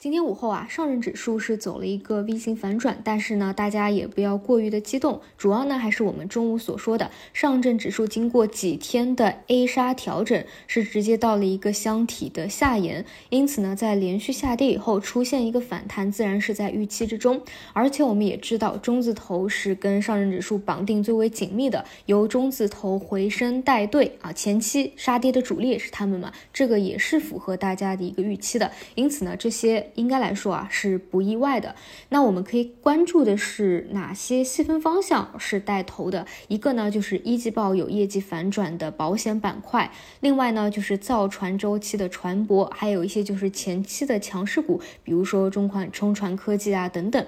今天午后啊，上证指数是走了一个 V 型反转，但是呢，大家也不要过于的激动，主要呢还是我们中午所说的，上证指数经过几天的 A 杀调整，是直接到了一个箱体的下沿，因此呢，在连续下跌以后出现一个反弹，自然是在预期之中。而且我们也知道，中字头是跟上证指数绑定最为紧密的，由中字头回升带队啊，前期杀跌的主力也是他们嘛，这个也是符合大家的一个预期的，因此呢，这些。应该来说啊是不意外的。那我们可以关注的是哪些细分方向是带头的？一个呢就是一季报有业绩反转的保险板块，另外呢就是造船周期的船舶，还有一些就是前期的强势股，比如说中款中船科技啊等等。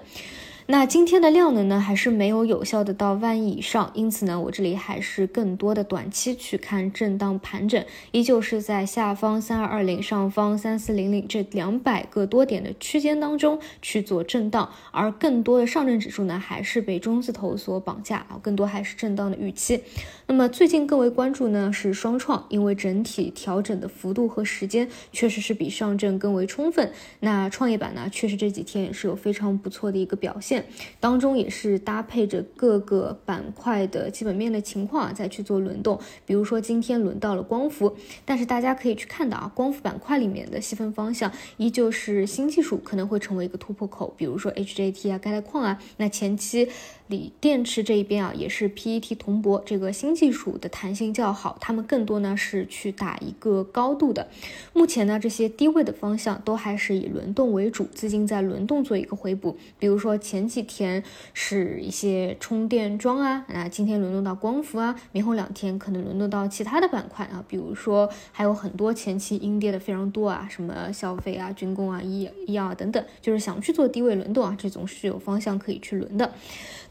那今天的量能呢，还是没有有效的到万亿以上，因此呢，我这里还是更多的短期去看震荡盘整，依旧是在下方三二二零、上方三四零零这两百个多点的区间当中去做震荡，而更多的上证指数呢，还是被中字头所绑架啊，更多还是震荡的预期。那么最近更为关注呢是双创，因为整体调整的幅度和时间确实是比上证更为充分。那创业板呢，确实这几天也是有非常不错的一个表现。当中也是搭配着各个板块的基本面的情况啊再去做轮动，比如说今天轮到了光伏，但是大家可以去看到啊，光伏板块里面的细分方向依旧是新技术可能会成为一个突破口，比如说 HJT 啊、钙钛矿啊，那前期。锂电池这一边啊，也是 PET 铜箔这个新技术的弹性较好，他们更多呢是去打一个高度的。目前呢，这些低位的方向都还是以轮动为主，资金在轮动做一个回补。比如说前几天是一些充电桩啊，那今天轮动到光伏啊，明后两天可能轮动到其他的板块啊，比如说还有很多前期阴跌的非常多啊，什么消费啊、军工啊、医医药等等，就是想去做低位轮动啊，这种是有方向可以去轮的。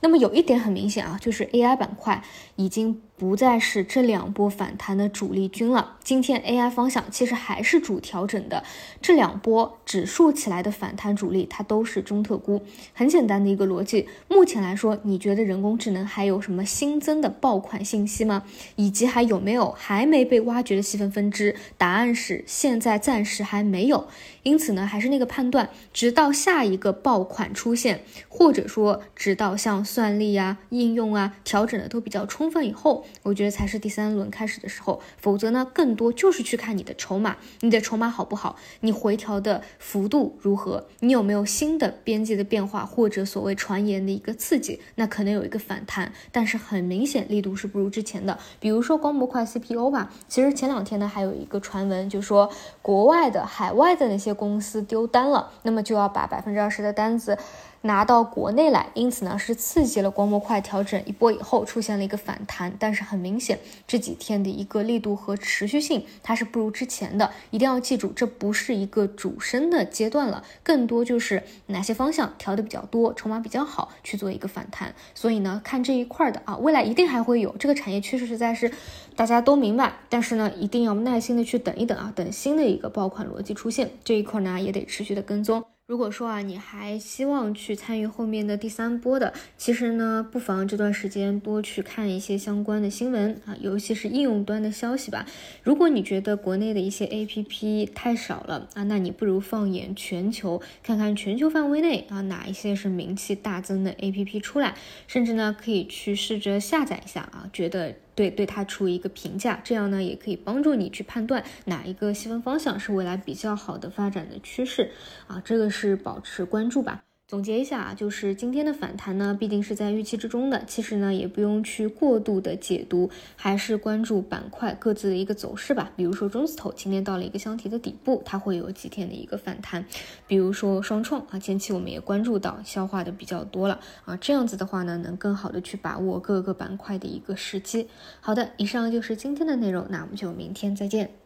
那么那么有一点很明显啊，就是 AI 板块已经。不再是这两波反弹的主力军了。今天 AI 方向其实还是主调整的，这两波指数起来的反弹主力，它都是中特估。很简单的一个逻辑，目前来说，你觉得人工智能还有什么新增的爆款信息吗？以及还有没有还没被挖掘的细分分支？答案是现在暂时还没有。因此呢，还是那个判断，直到下一个爆款出现，或者说直到像算力啊、应用啊调整的都比较充分以后。我觉得才是第三轮开始的时候，否则呢，更多就是去看你的筹码，你的筹码好不好，你回调的幅度如何，你有没有新的边际的变化，或者所谓传言的一个刺激，那可能有一个反弹，但是很明显力度是不如之前的。比如说光模块 CPO 吧，其实前两天呢还有一个传闻，就说国外的、海外的那些公司丢单了，那么就要把百分之二十的单子。拿到国内来，因此呢是刺激了光模块调整一波以后出现了一个反弹，但是很明显这几天的一个力度和持续性它是不如之前的，一定要记住这不是一个主升的阶段了，更多就是哪些方向调的比较多，筹码比较好去做一个反弹，所以呢看这一块的啊，未来一定还会有这个产业趋势实在是大家都明白，但是呢一定要耐心的去等一等啊，等新的一个爆款逻辑出现，这一块呢也得持续的跟踪。如果说啊，你还希望去参与后面的第三波的，其实呢，不妨这段时间多去看一些相关的新闻啊，尤其是应用端的消息吧。如果你觉得国内的一些 APP 太少了啊，那你不如放眼全球，看看全球范围内啊哪一些是名气大增的 APP 出来，甚至呢可以去试着下载一下啊，觉得。对，对它出一个评价，这样呢也可以帮助你去判断哪一个细分方向是未来比较好的发展的趋势啊，这个是保持关注吧。总结一下啊，就是今天的反弹呢，必定是在预期之中的。其实呢，也不用去过度的解读，还是关注板块各自的一个走势吧。比如说中字头今天到了一个箱体的底部，它会有几天的一个反弹。比如说双创啊，前期我们也关注到消化的比较多了啊，这样子的话呢，能更好的去把握各个板块的一个时机。好的，以上就是今天的内容，那我们就明天再见。